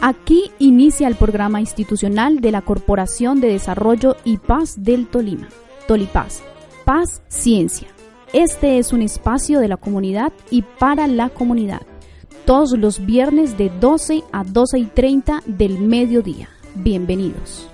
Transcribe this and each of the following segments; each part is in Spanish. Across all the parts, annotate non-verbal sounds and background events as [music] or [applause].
Aquí inicia el programa institucional de la Corporación de Desarrollo y Paz del Tolima, Tolipaz, Paz Ciencia. Este es un espacio de la comunidad y para la comunidad, todos los viernes de 12 a 12 y 30 del mediodía. Bienvenidos.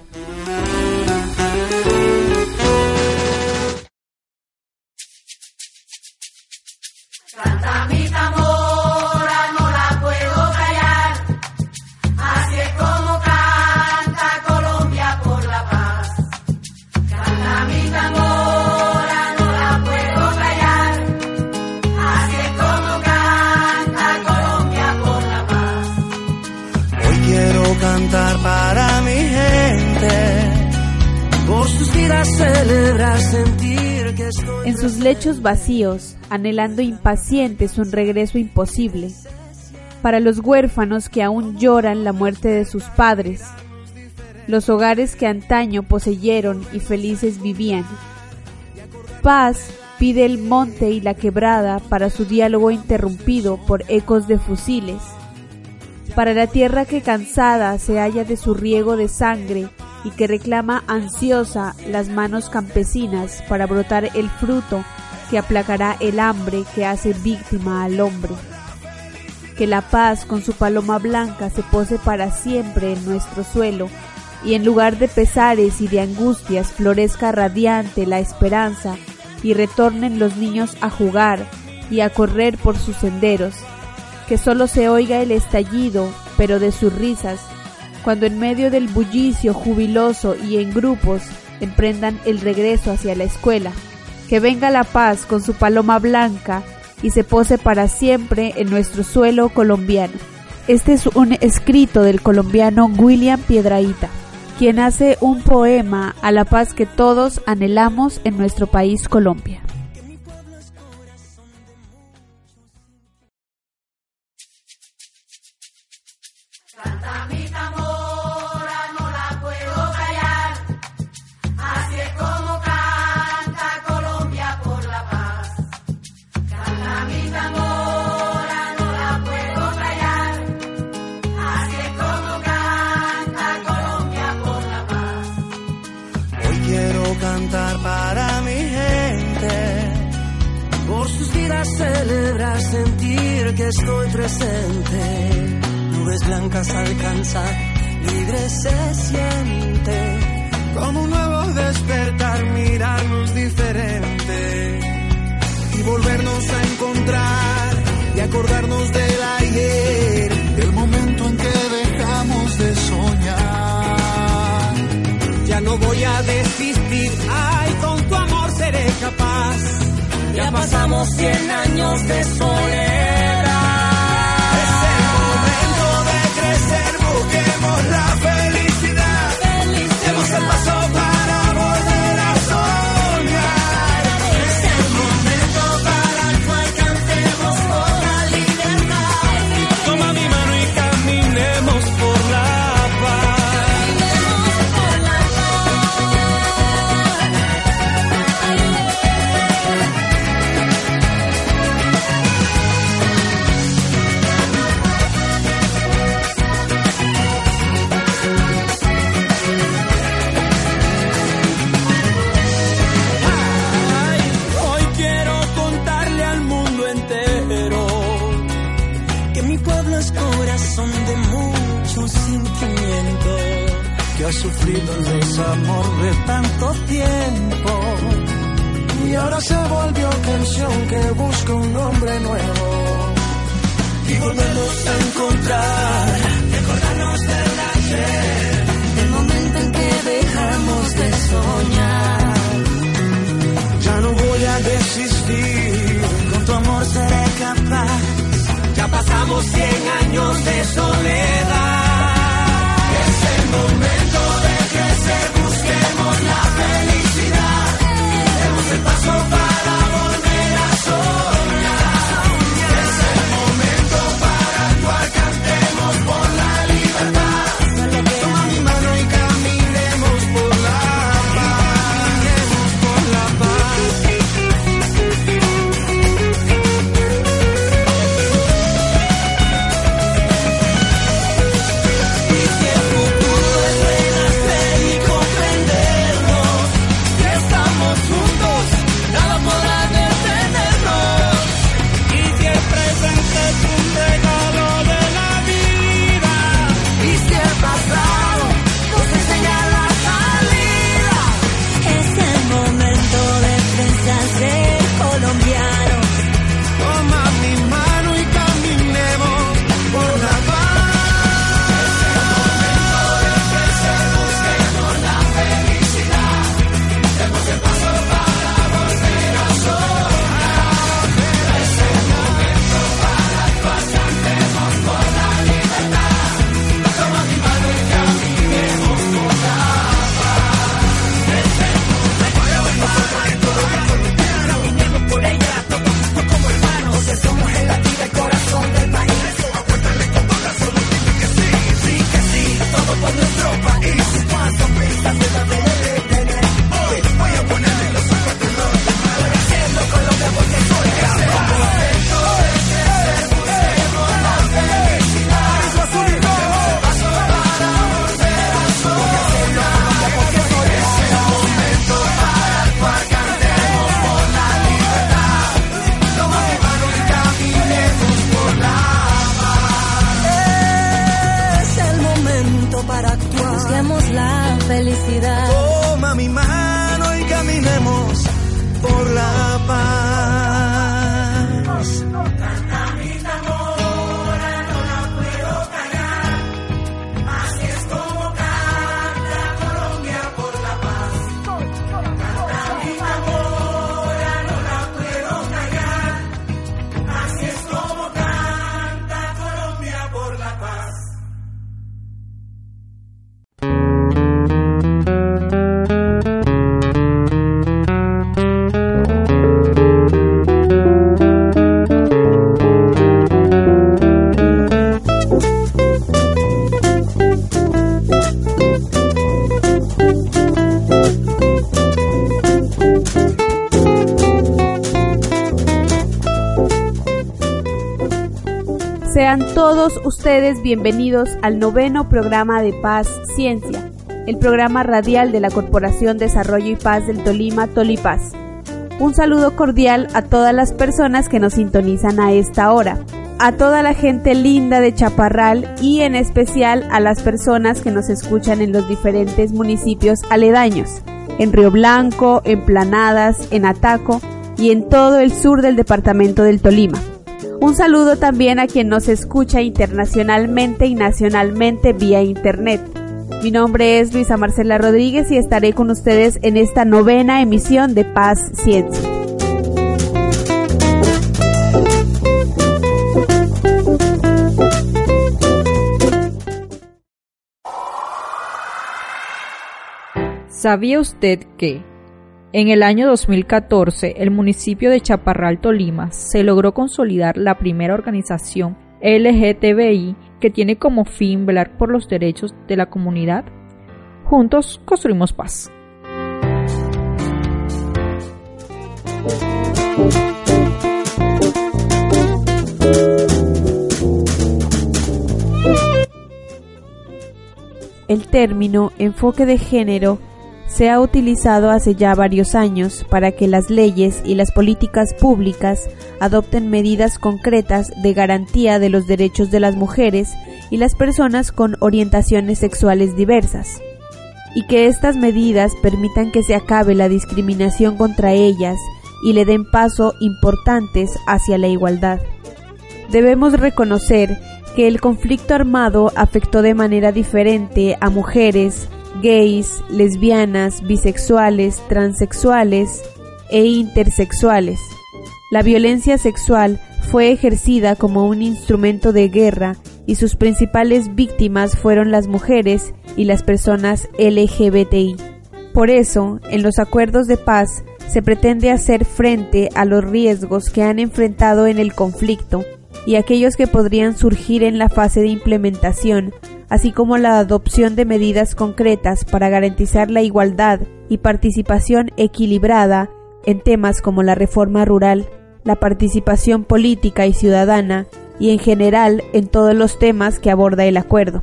En sus lechos vacíos, anhelando impacientes un regreso imposible, para los huérfanos que aún lloran la muerte de sus padres, los hogares que antaño poseyeron y felices vivían. Paz pide el monte y la quebrada para su diálogo interrumpido por ecos de fusiles, para la tierra que cansada se halla de su riego de sangre y que reclama ansiosa las manos campesinas para brotar el fruto que aplacará el hambre que hace víctima al hombre. Que la paz con su paloma blanca se pose para siempre en nuestro suelo y en lugar de pesares y de angustias florezca radiante la esperanza y retornen los niños a jugar y a correr por sus senderos. Que solo se oiga el estallido, pero de sus risas, cuando en medio del bullicio jubiloso y en grupos emprendan el regreso hacia la escuela. Que venga la paz con su paloma blanca y se pose para siempre en nuestro suelo colombiano. Este es un escrito del colombiano William Piedraíta, quien hace un poema a la paz que todos anhelamos en nuestro país Colombia. Estoy presente. Nubes blancas alcanzar, libre se siente. Como un nuevo despertar, mirarnos diferente. Y volvernos a encontrar y acordarnos del ayer, del momento en que dejamos de soñar. Ya no voy a desistir, ay, con tu amor seré capaz. Ya pasamos cien años de soledad. queremos la felicidad. felicidad. Demos el paso sufrido el desamor de tanto tiempo. Y ahora se volvió canción que busca un nombre nuevo. Y volvernos a encontrar, recordarnos del ayer, el momento en que dejamos de soñar. Ya no voy a desistir, con tu amor seré capaz. Ya pasamos cien años de soledad. Es momento busquemos la felicidad. Demos el paso para felicidad. Ustedes bienvenidos al noveno programa de Paz Ciencia, el programa radial de la Corporación Desarrollo y Paz del Tolima, Tolipaz. Un saludo cordial a todas las personas que nos sintonizan a esta hora, a toda la gente linda de Chaparral y en especial a las personas que nos escuchan en los diferentes municipios aledaños, en Río Blanco, en Planadas, en Ataco y en todo el sur del departamento del Tolima. Un saludo también a quien nos escucha internacionalmente y nacionalmente vía internet. Mi nombre es Luisa Marcela Rodríguez y estaré con ustedes en esta novena emisión de Paz Ciencia. ¿Sabía usted que en el año 2014 el municipio de Chaparral, Tolima, se logró consolidar la primera organización LGTBI que tiene como fin velar por los derechos de la comunidad? Juntos construimos paz. El término enfoque de género se ha utilizado hace ya varios años para que las leyes y las políticas públicas adopten medidas concretas de garantía de los derechos de las mujeres y las personas con orientaciones sexuales diversas, y que estas medidas permitan que se acabe la discriminación contra ellas y le den paso importantes hacia la igualdad. Debemos reconocer que el conflicto armado afectó de manera diferente a mujeres, gays, lesbianas, bisexuales, transexuales e intersexuales. La violencia sexual fue ejercida como un instrumento de guerra y sus principales víctimas fueron las mujeres y las personas LGBTI. Por eso, en los acuerdos de paz se pretende hacer frente a los riesgos que han enfrentado en el conflicto y aquellos que podrían surgir en la fase de implementación, así como la adopción de medidas concretas para garantizar la igualdad y participación equilibrada en temas como la reforma rural, la participación política y ciudadana, y en general en todos los temas que aborda el acuerdo.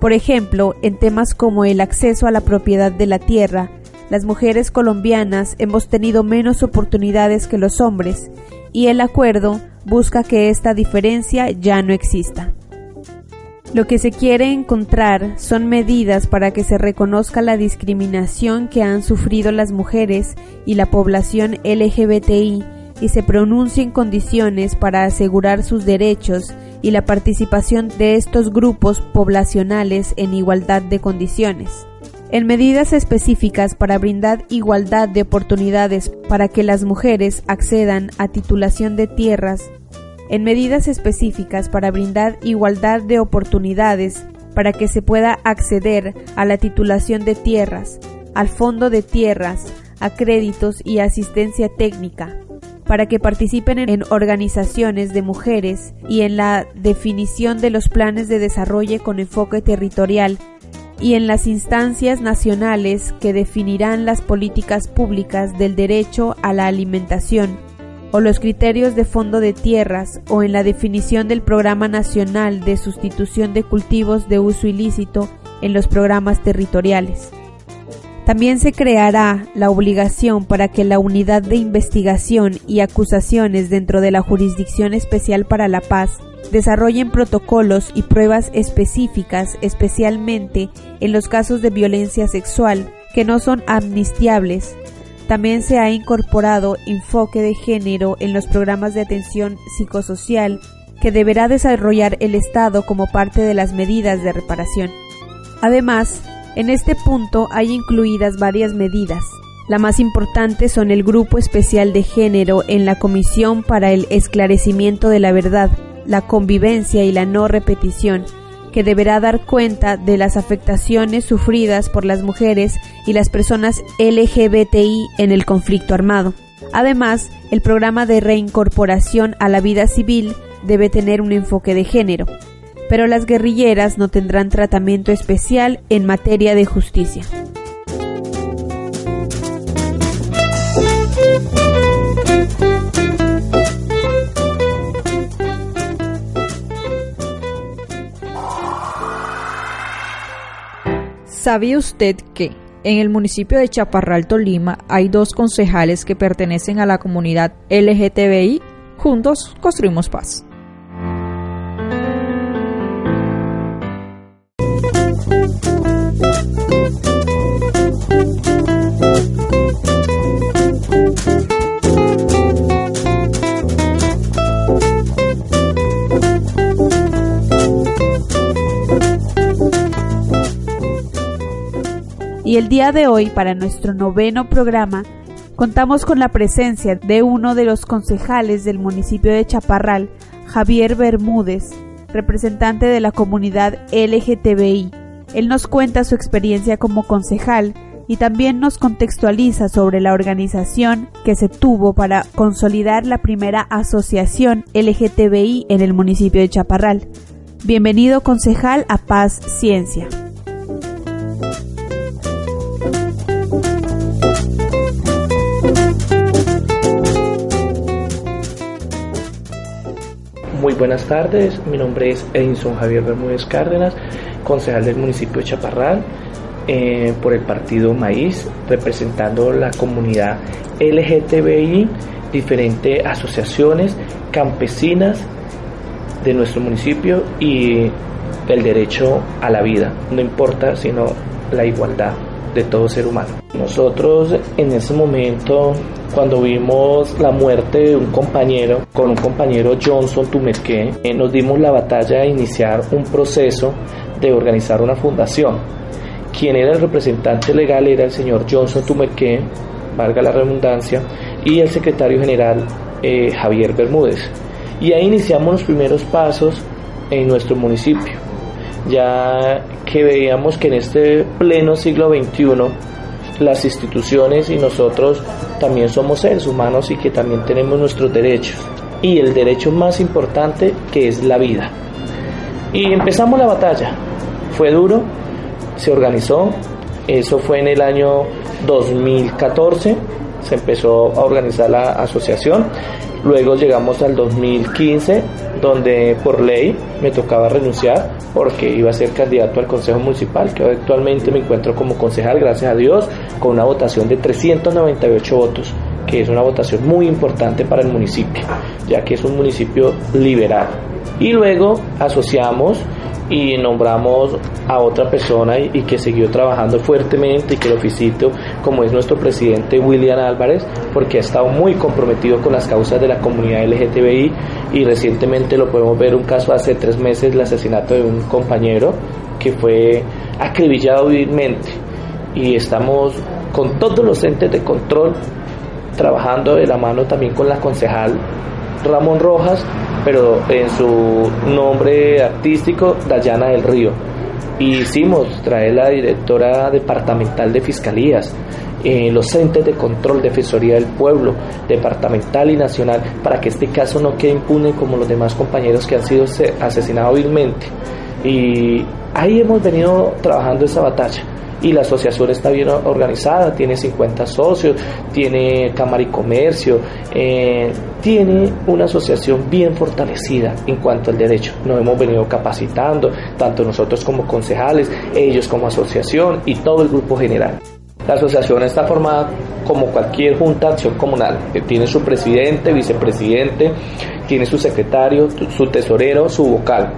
Por ejemplo, en temas como el acceso a la propiedad de la tierra, las mujeres colombianas hemos tenido menos oportunidades que los hombres, y el acuerdo busca que esta diferencia ya no exista. Lo que se quiere encontrar son medidas para que se reconozca la discriminación que han sufrido las mujeres y la población LGBTI y se pronuncien condiciones para asegurar sus derechos y la participación de estos grupos poblacionales en igualdad de condiciones. En medidas específicas para brindar igualdad de oportunidades para que las mujeres accedan a titulación de tierras, en medidas específicas para brindar igualdad de oportunidades para que se pueda acceder a la titulación de tierras, al fondo de tierras, a créditos y asistencia técnica, para que participen en organizaciones de mujeres y en la definición de los planes de desarrollo con enfoque territorial y en las instancias nacionales que definirán las políticas públicas del derecho a la alimentación o los criterios de fondo de tierras o en la definición del Programa Nacional de Sustitución de Cultivos de Uso Ilícito en los programas territoriales. También se creará la obligación para que la Unidad de Investigación y Acusaciones dentro de la Jurisdicción Especial para la Paz desarrollen protocolos y pruebas específicas, especialmente en los casos de violencia sexual, que no son amnistiables. También se ha incorporado enfoque de género en los programas de atención psicosocial que deberá desarrollar el Estado como parte de las medidas de reparación. Además, en este punto hay incluidas varias medidas. La más importante son el Grupo Especial de Género en la Comisión para el Esclarecimiento de la Verdad, la Convivencia y la No Repetición, que deberá dar cuenta de las afectaciones sufridas por las mujeres y las personas LGBTI en el conflicto armado. Además, el programa de reincorporación a la vida civil debe tener un enfoque de género pero las guerrilleras no tendrán tratamiento especial en materia de justicia. ¿Sabía usted que en el municipio de Chaparral, Tolima, hay dos concejales que pertenecen a la comunidad LGTBI? Juntos construimos paz. Y el día de hoy, para nuestro noveno programa, contamos con la presencia de uno de los concejales del municipio de Chaparral, Javier Bermúdez, representante de la comunidad LGTBI. Él nos cuenta su experiencia como concejal y también nos contextualiza sobre la organización que se tuvo para consolidar la primera asociación LGTBI en el municipio de Chaparral. Bienvenido concejal a Paz Ciencia. Muy buenas tardes, mi nombre es Edinson Javier Bermúdez Cárdenas, concejal del municipio de Chaparral eh, por el partido Maíz, representando la comunidad LGTBI, diferentes asociaciones campesinas de nuestro municipio y el derecho a la vida, no importa sino la igualdad de todo ser humano. Nosotros en ese momento, cuando vimos la muerte de un compañero, con un compañero Johnson Tumerque, eh, nos dimos la batalla de iniciar un proceso de organizar una fundación. Quien era el representante legal era el señor Johnson Tumerque, valga la redundancia, y el secretario general eh, Javier Bermúdez. Y ahí iniciamos los primeros pasos en nuestro municipio, ya que veíamos que en este pleno siglo XXI las instituciones y nosotros también somos seres humanos y que también tenemos nuestros derechos. Y el derecho más importante que es la vida. Y empezamos la batalla. Fue duro, se organizó, eso fue en el año 2014, se empezó a organizar la asociación. Luego llegamos al 2015, donde por ley me tocaba renunciar porque iba a ser candidato al Consejo Municipal, que actualmente me encuentro como concejal, gracias a Dios, con una votación de 398 votos, que es una votación muy importante para el municipio, ya que es un municipio liberal. Y luego asociamos y nombramos a otra persona y, que siguió trabajando fuertemente y que lo felicito como es nuestro presidente William Álvarez porque ha estado muy comprometido con las causas de la comunidad LGTBI y recientemente lo podemos ver un caso hace tres meses el asesinato de un compañero que fue acribillado vilmente. Y estamos con todos los entes de control trabajando de la mano también con la concejal Ramón Rojas pero en su nombre artístico, Dayana del Río. Y hicimos traer la directora departamental de fiscalías, eh, los entes de control, Defensoría del Pueblo, departamental y nacional, para que este caso no quede impune como los demás compañeros que han sido asesinados vilmente. Y ahí hemos venido trabajando esa batalla y la asociación está bien organizada, tiene 50 socios, tiene cámara y comercio, eh, tiene una asociación bien fortalecida en cuanto al derecho. Nos hemos venido capacitando, tanto nosotros como concejales, ellos como asociación y todo el grupo general. La asociación está formada como cualquier junta de acción comunal. Tiene su presidente, vicepresidente, tiene su secretario, su tesorero, su vocal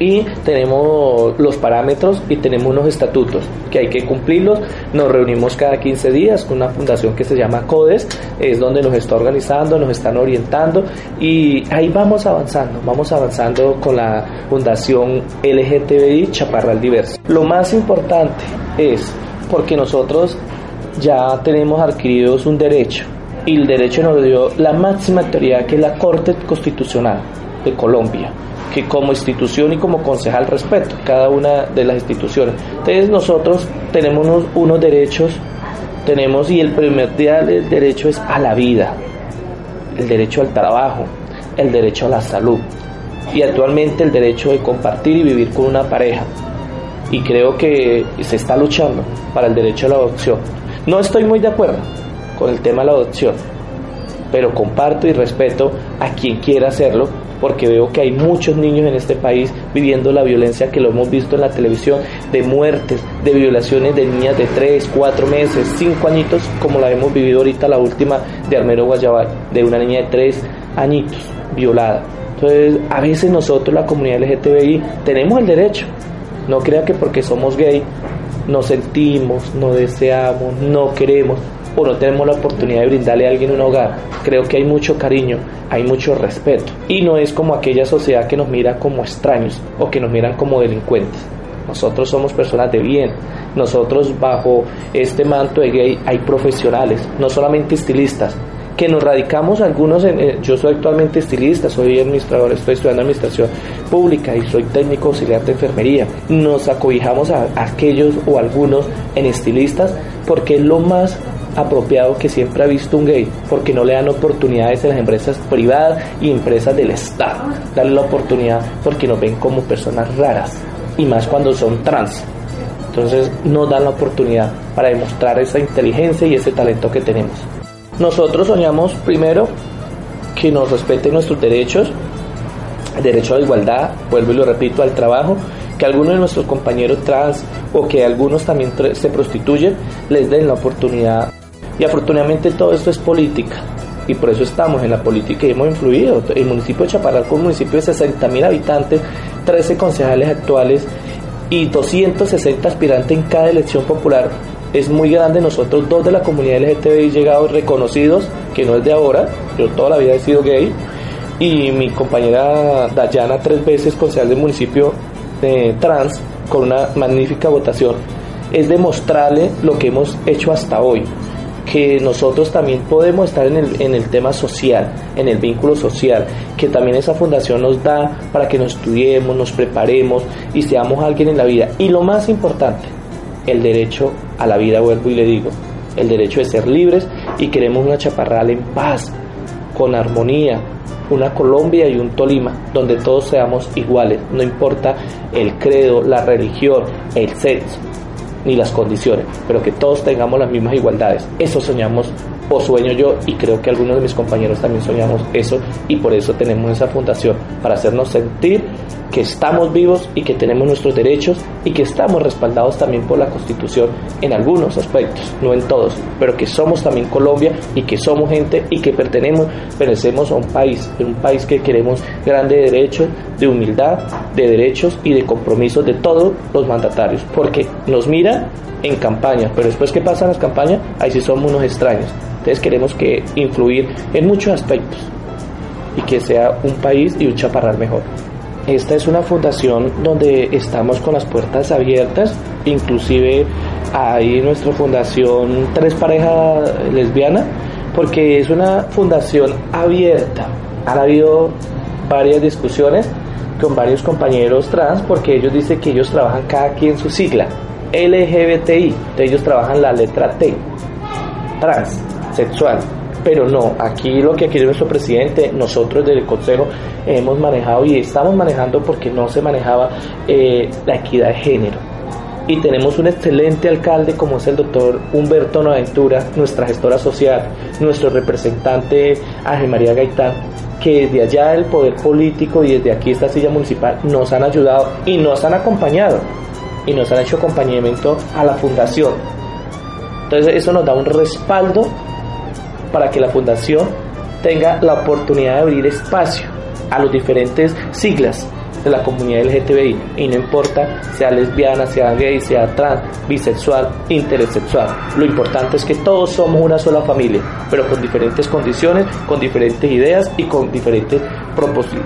y tenemos los parámetros y tenemos unos estatutos que hay que cumplirlos. Nos reunimos cada 15 días con una fundación que se llama CODES, es donde nos está organizando, nos están orientando y ahí vamos avanzando, vamos avanzando con la fundación LGTBI Chaparral Diverso. Lo más importante es porque nosotros ya tenemos adquiridos un derecho y el derecho nos dio la máxima autoridad que es la Corte Constitucional de Colombia que como institución y como concejal respeto cada una de las instituciones. Entonces nosotros tenemos unos, derechos, tenemos y el primer del derecho es a la vida, el derecho al trabajo, el derecho a la salud y actualmente el derecho de compartir y vivir con una pareja. Y creo que se está luchando para el derecho a la adopción. No estoy muy de acuerdo con el tema de la adopción, pero comparto y respeto a quien quiera hacerlo porque veo que hay muchos niños en este país viviendo la violencia que lo hemos visto en la televisión, de muertes, de violaciones de niñas de 3, 4 meses, 5 añitos, como la hemos vivido ahorita la última de Armero Guayabal, de una niña de 3 añitos violada. Entonces, a veces nosotros, la comunidad LGTBI, tenemos el derecho. No crea que porque somos gay, no sentimos, no deseamos, no queremos o no tenemos la oportunidad de brindarle a alguien un hogar. Creo que hay mucho cariño, hay mucho respeto y no es como aquella sociedad que nos mira como extraños o que nos miran como delincuentes. Nosotros somos personas de bien. Nosotros bajo este manto de gay hay profesionales, no solamente estilistas, que nos radicamos algunos, en, yo soy actualmente estilista, soy administrador, estoy estudiando administración pública y soy técnico auxiliar de enfermería. Nos acobijamos a aquellos o algunos en estilistas porque es lo más apropiado que siempre ha visto un gay, porque no le dan oportunidades en las empresas privadas y empresas del Estado. Darle la oportunidad porque nos ven como personas raras, y más cuando son trans. Entonces nos dan la oportunidad para demostrar esa inteligencia y ese talento que tenemos. Nosotros soñamos primero que nos respeten nuestros derechos, derecho a la igualdad, vuelvo y lo repito, al trabajo, que algunos de nuestros compañeros trans o que algunos también se prostituyen les den la oportunidad y afortunadamente todo esto es política. Y por eso estamos en la política y hemos influido. El municipio de Chaparral, con un municipio de 60 mil habitantes, 13 concejales actuales y 260 aspirantes en cada elección popular, es muy grande. Nosotros, dos de la comunidad LGTBI, llegados reconocidos, que no es de ahora, yo toda la vida he sido gay, y mi compañera Dayana, tres veces concejal del municipio de trans, con una magnífica votación, es demostrarle lo que hemos hecho hasta hoy que nosotros también podemos estar en el, en el tema social, en el vínculo social, que también esa fundación nos da para que nos estudiemos, nos preparemos y seamos alguien en la vida. Y lo más importante, el derecho a la vida, vuelvo y le digo, el derecho de ser libres y queremos una chaparral en paz, con armonía, una Colombia y un Tolima, donde todos seamos iguales, no importa el credo, la religión, el sexo ni las condiciones, pero que todos tengamos las mismas igualdades. Eso soñamos o sueño yo y creo que algunos de mis compañeros también soñamos eso y por eso tenemos esa fundación, para hacernos sentir que estamos vivos y que tenemos nuestros derechos y que estamos respaldados también por la Constitución en algunos aspectos, no en todos, pero que somos también Colombia y que somos gente y que pertenecemos, pertenecemos a un país, un país que queremos grande de derechos, de humildad, de derechos y de compromisos de todos los mandatarios, porque nos miran en campaña, pero después que pasan las campañas, ahí sí somos unos extraños. Entonces queremos que influir en muchos aspectos y que sea un país y un chaparral mejor. Esta es una fundación donde estamos con las puertas abiertas, inclusive hay en nuestra fundación tres parejas lesbianas, porque es una fundación abierta. Han habido varias discusiones con varios compañeros trans porque ellos dicen que ellos trabajan cada quien su sigla, LGBTI, ellos trabajan la letra T, trans sexual. Pero no, aquí lo que quiere nuestro presidente, nosotros del Consejo hemos manejado y estamos manejando porque no se manejaba eh, la equidad de género. Y tenemos un excelente alcalde como es el doctor Humberto Noventura, nuestra gestora social, nuestro representante Ángel María Gaitán, que desde allá del poder político y desde aquí esta silla municipal nos han ayudado y nos han acompañado y nos han hecho acompañamiento a la fundación. Entonces eso nos da un respaldo para que la fundación tenga la oportunidad de abrir espacio a los diferentes siglas de la comunidad LGTBI y no importa sea lesbiana, sea gay, sea trans, bisexual, intersexual. Lo importante es que todos somos una sola familia, pero con diferentes condiciones, con diferentes ideas y con diferentes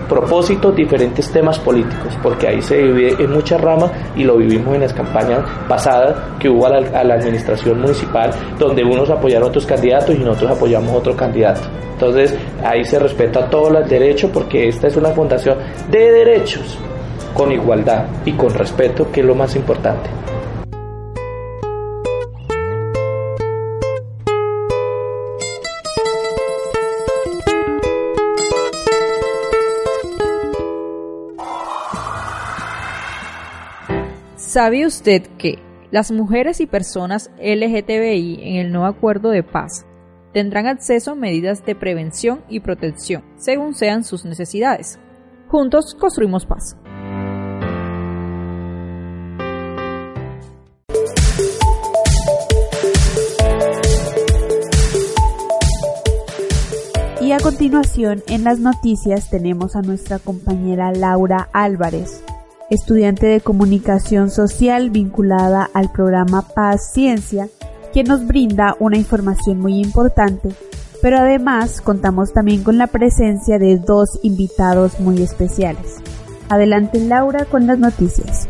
propósitos, diferentes temas políticos, porque ahí se vive en muchas ramas y lo vivimos en las campañas pasadas que hubo a la, administración municipal, donde unos apoyaron a otros candidatos y nosotros apoyamos a otro candidato. Entonces ahí se respeta todos los derechos porque esta es una fundación de derechos con igualdad y con respeto, que es lo más importante. ¿Sabe usted que las mujeres y personas LGTBI en el nuevo acuerdo de paz tendrán acceso a medidas de prevención y protección, según sean sus necesidades. Juntos construimos paz. Y a continuación, en las noticias tenemos a nuestra compañera Laura Álvarez, estudiante de comunicación social vinculada al programa Paz Ciencia que nos brinda una información muy importante, pero además contamos también con la presencia de dos invitados muy especiales. Adelante Laura con las noticias.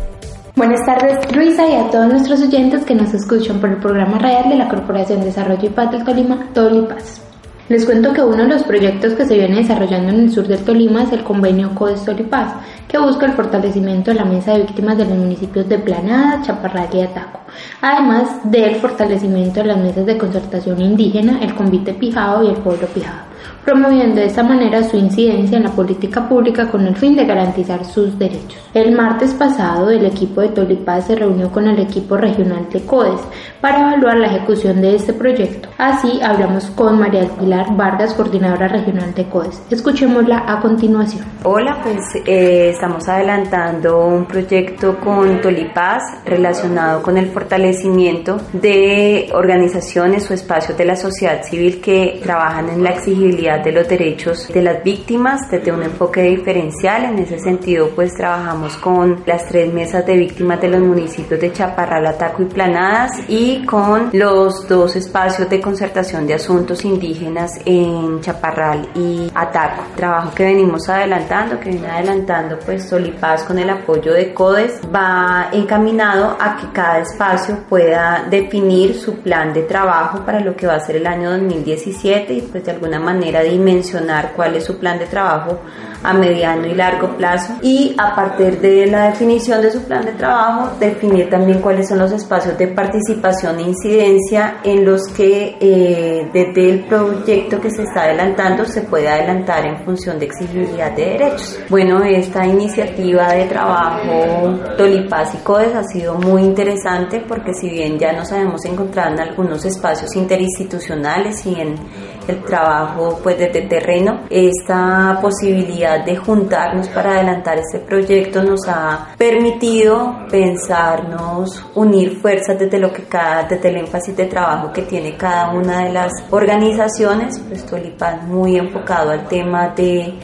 Buenas tardes Luisa y a todos nuestros oyentes que nos escuchan por el programa real de la Corporación de Desarrollo y Paz del Tolima, Tolipaz. Les cuento que uno de los proyectos que se viene desarrollando en el sur del Tolima es el convenio CODES Tolipaz, que busca el fortalecimiento de la mesa de víctimas de los municipios de Planada, Chaparral y Ataco, además del fortalecimiento de las mesas de concertación indígena, el Convite Pijao y el Pueblo Pijao promoviendo de esta manera su incidencia en la política pública con el fin de garantizar sus derechos. El martes pasado, el equipo de Tolipaz se reunió con el equipo regional de CODES para evaluar la ejecución de este proyecto. Así hablamos con María Pilar Vargas, coordinadora regional de CODES. Escuchémosla a continuación. Hola, pues eh, estamos adelantando un proyecto con Tolipaz relacionado con el fortalecimiento de organizaciones o espacios de la sociedad civil que trabajan en la exigibilidad de los derechos de las víctimas desde un enfoque diferencial. En ese sentido, pues trabajamos con las tres mesas de víctimas de los municipios de Chaparral, Ataco y Planadas y con los dos espacios de concertación de asuntos indígenas en Chaparral y Ataco. Trabajo que venimos adelantando, que viene adelantando pues Solipaz con el apoyo de CODES, va encaminado a que cada espacio pueda definir su plan de trabajo para lo que va a ser el año 2017 y pues de alguna manera dimensionar cuál es su plan de trabajo a mediano y largo plazo y a partir de la definición de su plan de trabajo definir también cuáles son los espacios de participación e incidencia en los que eh, desde el proyecto que se está adelantando se puede adelantar en función de exigibilidad de derechos. Bueno, esta iniciativa de trabajo Tolipaz y CODES ha sido muy interesante porque si bien ya nos habíamos encontrado en algunos espacios interinstitucionales y en el trabajo pues desde terreno, esta posibilidad de juntarnos para adelantar este proyecto nos ha permitido pensarnos, unir fuerzas desde lo que cada, desde el énfasis de trabajo que tiene cada una de las organizaciones, pues Tolipán muy enfocado al tema de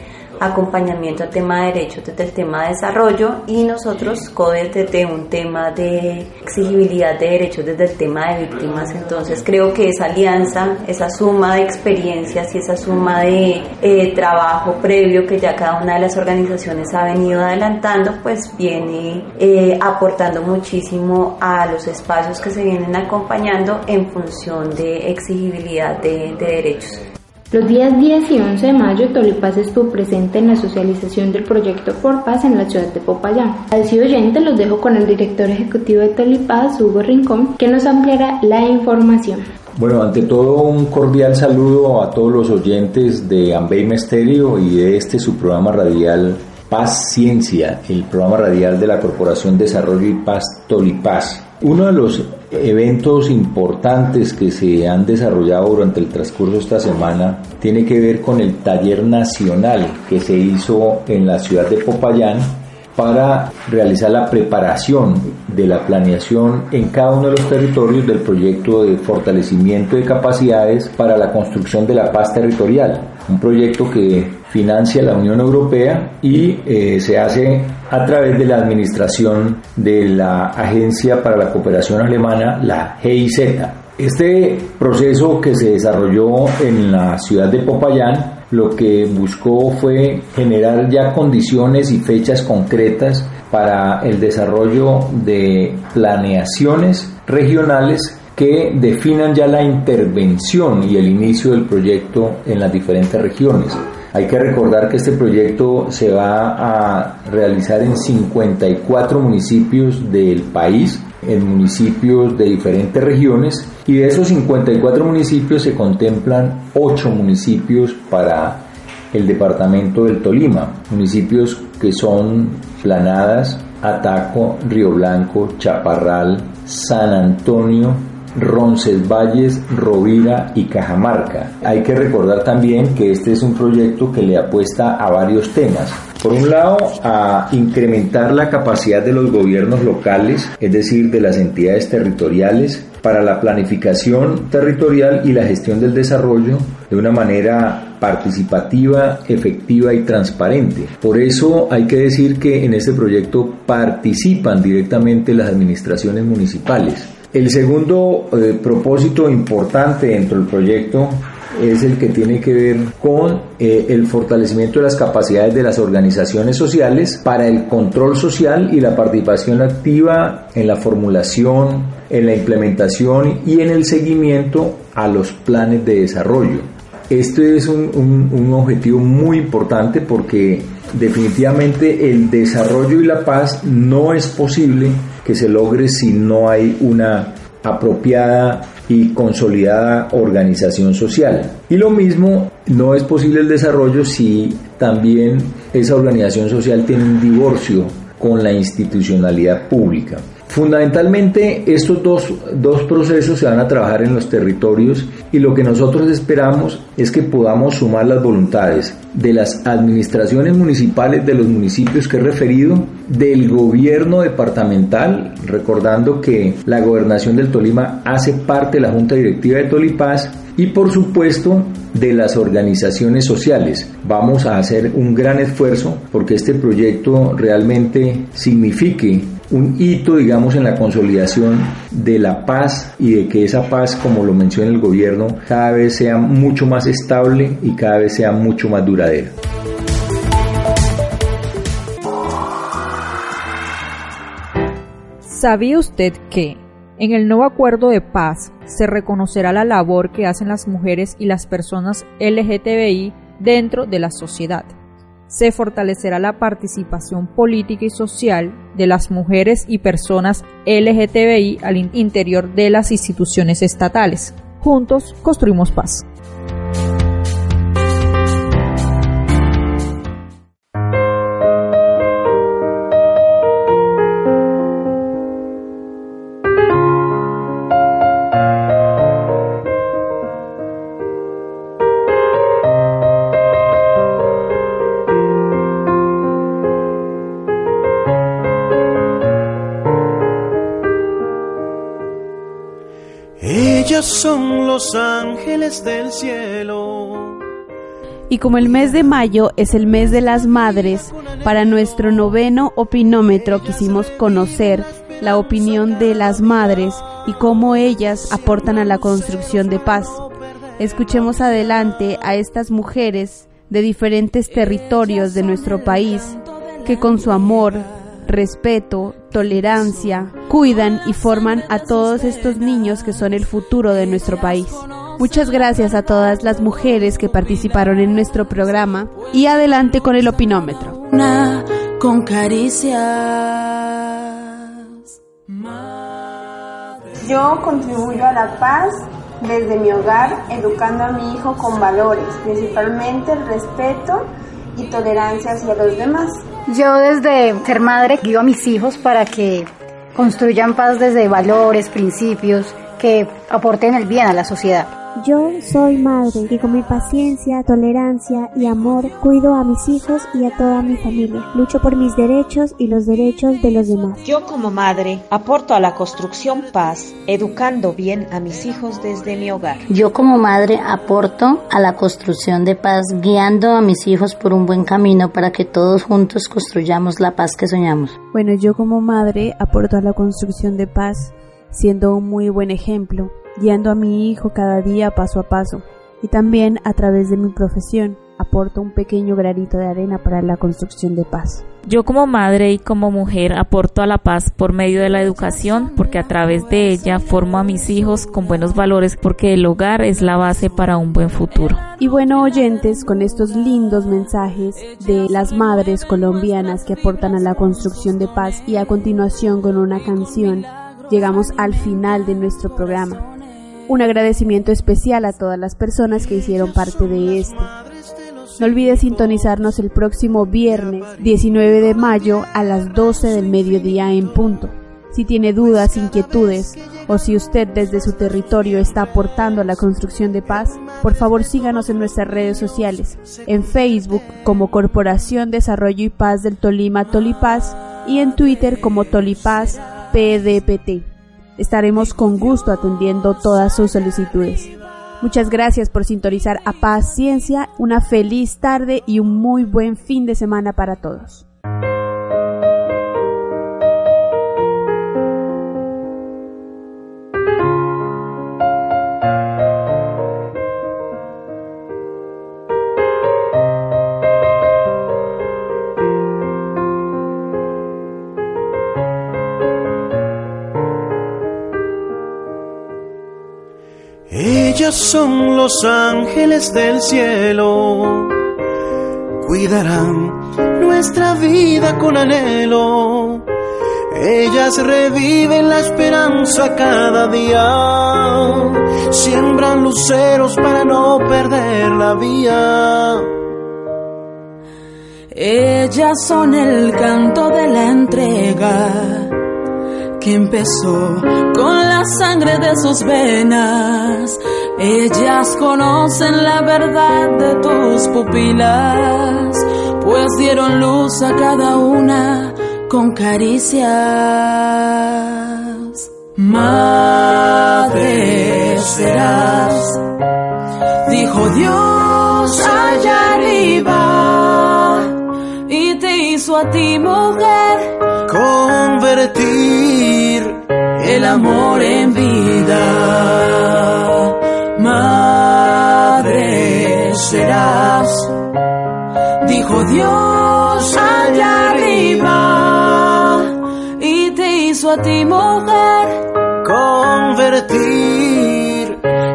acompañamiento al tema de derechos desde el tema de desarrollo y nosotros CODES desde un tema de exigibilidad de derechos desde el tema de víctimas. Entonces creo que esa alianza, esa suma de experiencias y esa suma de eh, trabajo previo que ya cada una de las organizaciones ha venido adelantando, pues viene eh, aportando muchísimo a los espacios que se vienen acompañando en función de exigibilidad de derechos. Los días 10 y 11 de mayo, Tolipaz estuvo presente en la socialización del proyecto Por Paz en la ciudad de Popayán. Al oyente, los dejo con el director ejecutivo de Tolipaz, Hugo Rincón, que nos ampliará la información. Bueno, ante todo un cordial saludo a todos los oyentes de Ambey Misterio y de este su programa radial Paz Ciencia, el programa radial de la Corporación Desarrollo y Paz Tolipaz. Uno de los eventos importantes que se han desarrollado durante el transcurso de esta semana tiene que ver con el taller nacional que se hizo en la ciudad de Popayán para realizar la preparación de la planeación en cada uno de los territorios del proyecto de fortalecimiento de capacidades para la construcción de la paz territorial, un proyecto que financia la Unión Europea y eh, se hace a través de la administración de la Agencia para la Cooperación Alemana, la GIZ. Este proceso que se desarrolló en la ciudad de Popayán lo que buscó fue generar ya condiciones y fechas concretas para el desarrollo de planeaciones regionales que definan ya la intervención y el inicio del proyecto en las diferentes regiones. Hay que recordar que este proyecto se va a realizar en 54 municipios del país, en municipios de diferentes regiones, y de esos 54 municipios se contemplan 8 municipios para el departamento del Tolima, municipios que son Planadas, Ataco, Río Blanco, Chaparral, San Antonio, Roncesvalles, Rovira y Cajamarca. Hay que recordar también que este es un proyecto que le apuesta a varios temas. Por un lado, a incrementar la capacidad de los gobiernos locales, es decir, de las entidades territoriales, para la planificación territorial y la gestión del desarrollo de una manera participativa, efectiva y transparente. Por eso hay que decir que en este proyecto participan directamente las administraciones municipales. El segundo eh, propósito importante dentro del proyecto es el que tiene que ver con eh, el fortalecimiento de las capacidades de las organizaciones sociales para el control social y la participación activa en la formulación, en la implementación y en el seguimiento a los planes de desarrollo. Este es un, un objetivo muy importante porque definitivamente el desarrollo y la paz no es posible que se logre si no hay una apropiada y consolidada organización social. Y lo mismo, no es posible el desarrollo si también esa organización social tiene un divorcio con la institucionalidad pública. Fundamentalmente estos dos, dos, procesos se van a trabajar en los territorios y lo que nosotros esperamos es que podamos sumar las voluntades de las administraciones municipales de los municipios que he referido, del gobierno departamental, recordando que la gobernación del Tolima hace parte de la Junta Directiva de Tolipaz y por supuesto de las organizaciones sociales. Vamos a hacer un gran esfuerzo porque este proyecto realmente signifique un hito, digamos, en la consolidación de la paz y de que esa paz, como lo menciona el gobierno, cada vez sea mucho más estable y cada vez sea mucho más duradera. ¿Sabía usted que en el nuevo acuerdo de paz se reconocerá la labor que hacen las mujeres y las personas LGTBI dentro de la sociedad? Se fortalecerá la participación política y social de las mujeres y personas LGTBI al interior de las instituciones estatales. Juntos construimos paz. Son los ángeles del cielo. Y como el mes de mayo es el mes de las madres, para nuestro noveno opinómetro quisimos conocer la opinión de las madres y cómo ellas aportan a la construcción de paz. Escuchemos adelante a estas mujeres de diferentes territorios de nuestro país que con su amor, respeto, tolerancia, cuidan y forman a todos estos niños que son el futuro de nuestro país. Muchas gracias a todas las mujeres que participaron en nuestro programa y adelante con el opinómetro. con caricias. Yo contribuyo a la paz desde mi hogar, educando a mi hijo con valores, principalmente el respeto y tolerancia hacia los demás. Yo desde ser madre guío a mis hijos para que construyan paz desde valores, principios que aporten el bien a la sociedad. Yo soy madre y con mi paciencia, tolerancia y amor cuido a mis hijos y a toda mi familia. Lucho por mis derechos y los derechos de los demás. Yo como madre aporto a la construcción paz, educando bien a mis hijos desde mi hogar. Yo como madre aporto a la construcción de paz, guiando a mis hijos por un buen camino para que todos juntos construyamos la paz que soñamos. Bueno, yo como madre aporto a la construcción de paz, siendo un muy buen ejemplo guiando a mi hijo cada día paso a paso, y también a través de mi profesión aporto un pequeño granito de arena para la construcción de paz. Yo como madre y como mujer aporto a la paz por medio de la educación, porque a través de ella formo a mis hijos con buenos valores, porque el hogar es la base para un buen futuro. Y bueno, oyentes, con estos lindos mensajes de las madres colombianas que aportan a la construcción de paz y a continuación con una canción, llegamos al final de nuestro programa. Un agradecimiento especial a todas las personas que hicieron parte de este. No olvide sintonizarnos el próximo viernes 19 de mayo a las 12 del mediodía en punto. Si tiene dudas, inquietudes o si usted desde su territorio está aportando a la construcción de paz, por favor síganos en nuestras redes sociales, en Facebook como Corporación Desarrollo y Paz del Tolima Tolipaz y en Twitter como Tolipaz PDPT. Estaremos con gusto atendiendo todas sus solicitudes. Muchas gracias por sintonizar a Paciencia, una feliz tarde y un muy buen fin de semana para todos. Son los ángeles del cielo, cuidarán nuestra vida con anhelo. Ellas reviven la esperanza cada día, siembran luceros para no perder la vía. Ellas son el canto de la entrega que empezó con la sangre de sus venas. Ellas conocen la verdad de tus pupilas, pues dieron luz a cada una con caricias. Madre serás, dijo Dios allá arriba, y te hizo a ti mujer con convertir el amor en vida. Serás, dijo Dios allá arriba, y te hizo a ti mujer. Convertir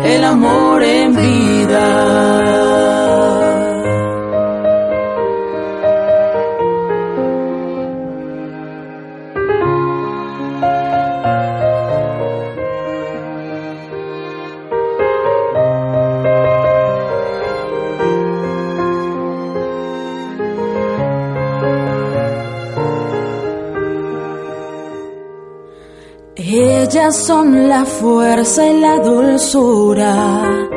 el amor en vida. Ellas son la fuerza y la dulzura,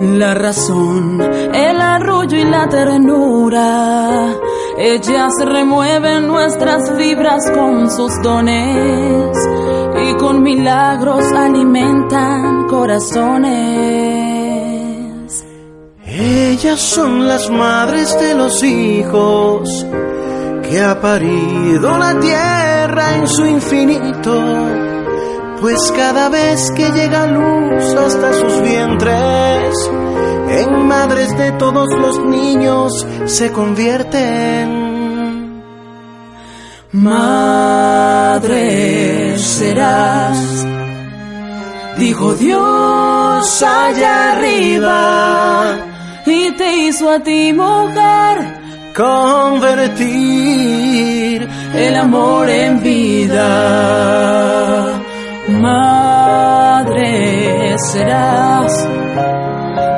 la razón, el arrullo y la ternura. Ellas remueven nuestras fibras con sus dones y con milagros alimentan corazones. Ellas son las madres de los hijos que ha parido la tierra en su infinito, pues cada vez que llega luz hasta sus vientres, en madres de todos los niños se convierten. Madre serás, dijo Dios allá arriba, y te hizo a ti mujer convertir el amor en vida. Madre serás,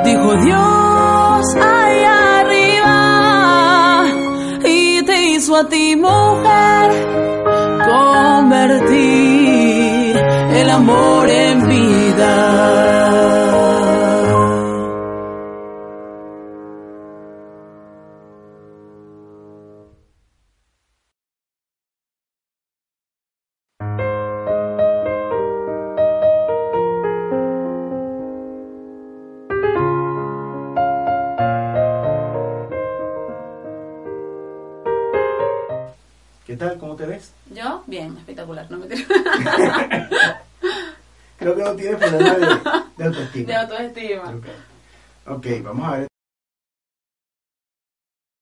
dijo Dios allá arriba, y te hizo a ti mujer convertir el amor en vida. Espectacular, no me Creo [laughs] que no tienes problema de, de autoestima. De autoestima. Ok, vamos a ver